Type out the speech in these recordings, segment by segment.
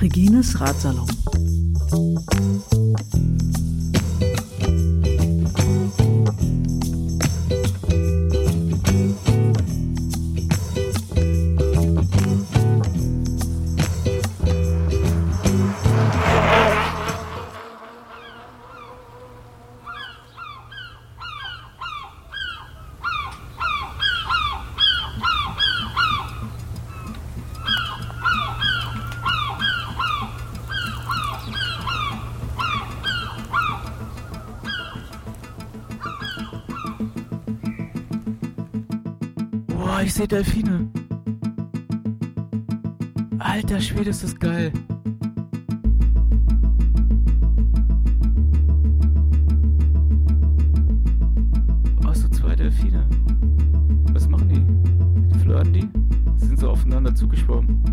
Regines Ratsalon. Boah, ich sehe Delfine. Alter Schwede, ist das geil. Oh, so zwei Delfine. Was machen die? Flirten die? Sind so aufeinander zugeschwommen.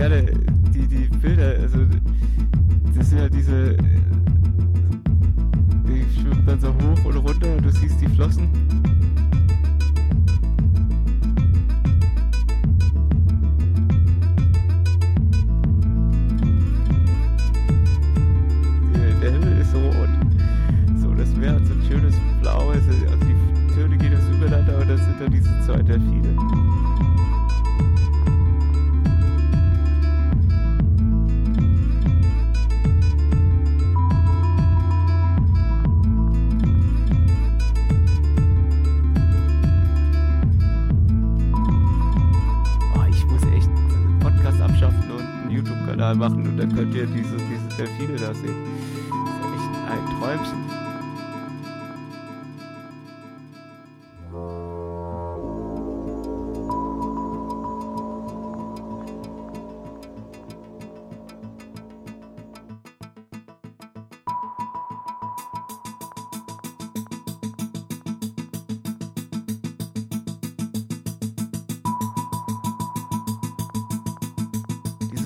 Gerne die, die Bilder, also das sind ja diese, die schwimmen dann so hoch und runter und du siehst die Flossen. Der Himmel ist rot. So, das Meer hat so ein schönes blaues, also die Töne gehen das übereinander und das sind dann diese zwei Delfine. YouTube-Kanal machen und dann könnt ihr diese, diese Delfine da sehen. Das ist echt ein Träumchen.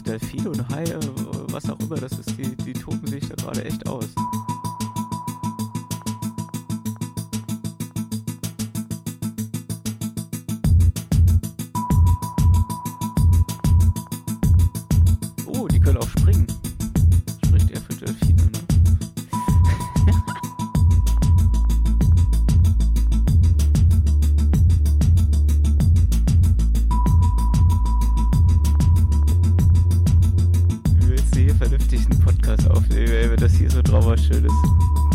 Delfine und Haie, was auch immer das ist, die, die toben sich da gerade echt aus. Oh, die können auch springen. Willst du hier vernünftig einen Podcast aufnehmen, ey, wenn das hier so trauerschön ist?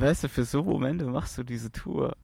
Weißt du, für so Momente machst du diese Tour.